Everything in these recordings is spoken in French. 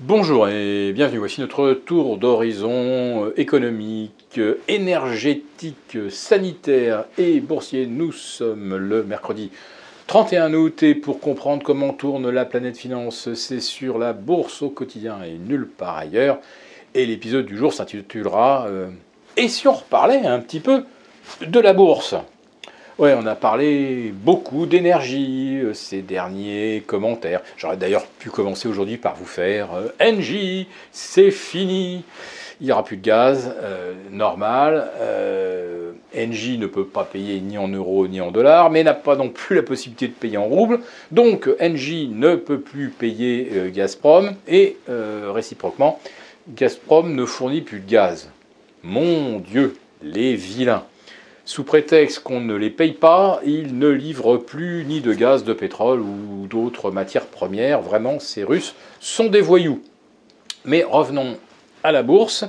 Bonjour et bienvenue. Voici notre tour d'horizon euh, économique, euh, énergétique, sanitaire et boursier. Nous sommes le mercredi 31 août et pour comprendre comment tourne la planète finance, c'est sur la bourse au quotidien et nulle part ailleurs. Et l'épisode du jour s'intitulera euh, Et si on reparlait un petit peu de la bourse? Ouais, on a parlé beaucoup d'énergie euh, ces derniers commentaires. J'aurais d'ailleurs pu commencer aujourd'hui par vous faire euh, NJ, c'est fini. Il n'y aura plus de gaz, euh, normal. Euh, Engie ne peut pas payer ni en euros ni en dollars, mais n'a pas non plus la possibilité de payer en roubles. Donc Engie ne peut plus payer Gazprom et réciproquement, Gazprom ne fournit plus de gaz. Mon Dieu, les vilains. Sous prétexte qu'on ne les paye pas, ils ne livrent plus ni de gaz, de pétrole ou d'autres matières premières. Vraiment, ces Russes sont des voyous. Mais revenons à la bourse,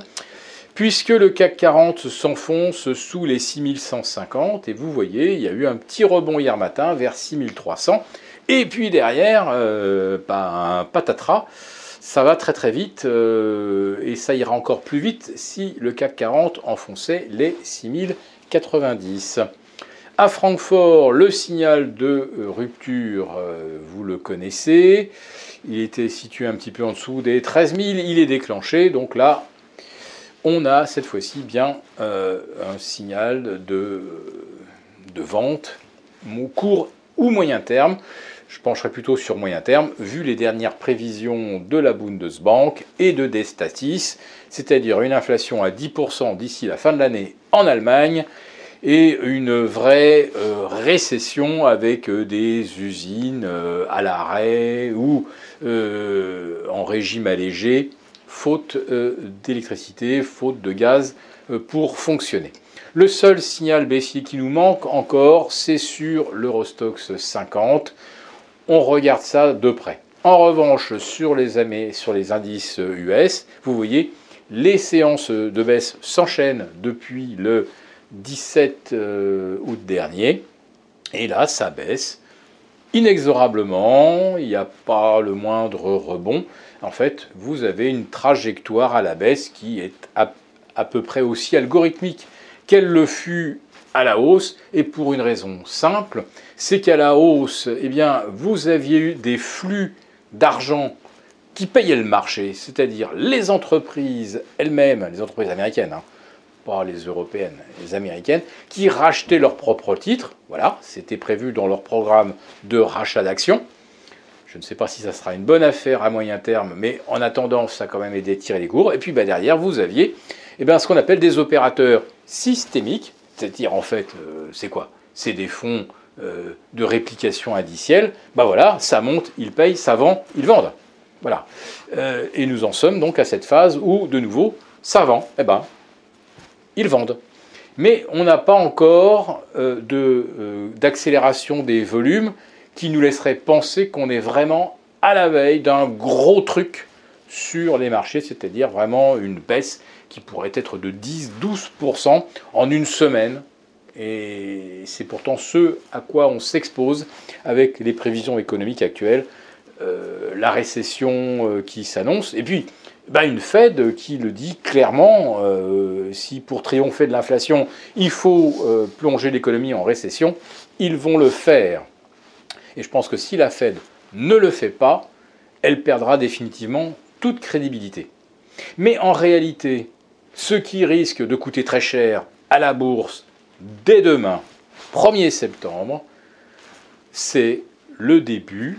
puisque le CAC 40 s'enfonce sous les 6150, et vous voyez, il y a eu un petit rebond hier matin vers 6300, et puis derrière, euh, un patatras, ça va très très vite, euh, et ça ira encore plus vite si le CAC 40 enfonçait les 6000 90. À Francfort, le signal de rupture, euh, vous le connaissez. Il était situé un petit peu en dessous des 13 000. Il est déclenché. Donc là, on a cette fois-ci bien euh, un signal de vente, court ou moyen terme. Je pencherai plutôt sur moyen terme, vu les dernières prévisions de la Bundesbank et de Destatis, c'est-à-dire une inflation à 10% d'ici la fin de l'année en Allemagne et une vraie euh, récession avec euh, des usines euh, à l'arrêt ou en régime allégé, faute d'électricité, faute de gaz pour fonctionner. Le seul signal baissier qui nous manque encore, c'est sur l'Eurostox 50. On regarde ça de près. En revanche, sur les, sur les indices US, vous voyez, les séances de baisse s'enchaînent depuis le 17 euh, août dernier. Et là, ça baisse inexorablement, il n'y a pas le moindre rebond. En fait, vous avez une trajectoire à la baisse qui est à peu près aussi algorithmique qu'elle le fut à la hausse, et pour une raison simple, c'est qu'à la hausse, eh bien, vous aviez eu des flux d'argent qui payaient le marché, c'est-à-dire les entreprises elles-mêmes, les entreprises américaines, hein, pas les européennes, les américaines, qui rachetaient leurs propres titres. Voilà, c'était prévu dans leur programme de rachat d'actions. Je ne sais pas si ça sera une bonne affaire à moyen terme, mais en attendant, ça a quand même aidé à tirer les cours. Et puis bah, derrière, vous aviez eh bien, ce qu'on appelle des opérateurs systémiques, c'est-à-dire en fait, euh, c'est quoi? C'est des fonds euh, de réplication indicielle. Ben voilà, ça monte, ils payent, ça vend, ils vendent. Voilà. Euh, et nous en sommes donc à cette phase où, de nouveau, ça vend. Eh ben, ils vendent. Mais on n'a pas encore d'accélération des volumes qui nous laisserait penser qu'on est vraiment à la veille d'un gros truc sur les marchés, c'est-à-dire vraiment une baisse qui pourrait être de 10-12% en une semaine. Et c'est pourtant ce à quoi on s'expose avec les prévisions économiques actuelles, euh, la récession qui s'annonce, et puis ben, une Fed qui le dit clairement, euh, si pour triompher de l'inflation, il faut euh, plonger l'économie en récession, ils vont le faire. Et je pense que si la Fed ne le fait pas, elle perdra définitivement toute crédibilité. Mais en réalité, ce qui risque de coûter très cher à la bourse dès demain, 1er septembre, c'est le début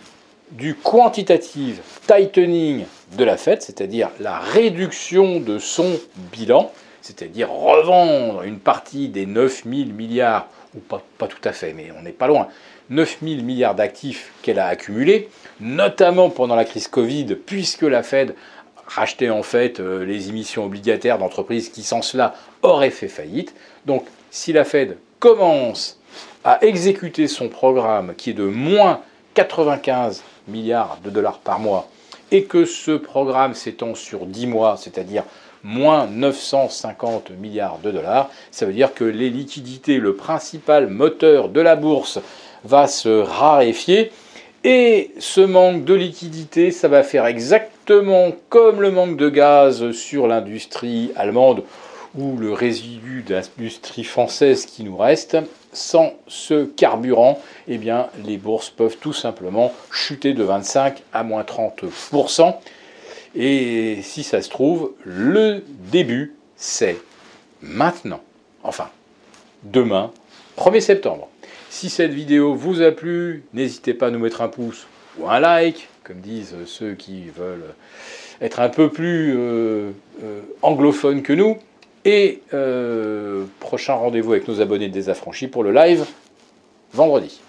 du quantitative tightening de la Fed, c'est-à-dire la réduction de son bilan, c'est-à-dire revendre une partie des 9 000 milliards, ou pas, pas tout à fait, mais on n'est pas loin, 9 000 milliards d'actifs qu'elle a accumulés, notamment pendant la crise Covid, puisque la Fed rachetait en fait euh, les émissions obligataires d'entreprises qui sans cela auraient fait faillite. Donc si la Fed commence à exécuter son programme qui est de moins 95 milliards de dollars par mois et que ce programme s'étend sur 10 mois, c'est-à-dire moins 950 milliards de dollars, ça veut dire que les liquidités, le principal moteur de la bourse, va se raréfier. Et ce manque de liquidité, ça va faire exactement comme le manque de gaz sur l'industrie allemande ou le résidu de l'industrie française qui nous reste, sans ce carburant, eh bien, les bourses peuvent tout simplement chuter de 25 à moins 30%. Et si ça se trouve, le début, c'est maintenant. Enfin, demain, 1er septembre. Si cette vidéo vous a plu, n'hésitez pas à nous mettre un pouce ou un like, comme disent ceux qui veulent être un peu plus euh, euh, anglophones que nous. Et euh, prochain rendez-vous avec nos abonnés désaffranchis pour le live vendredi.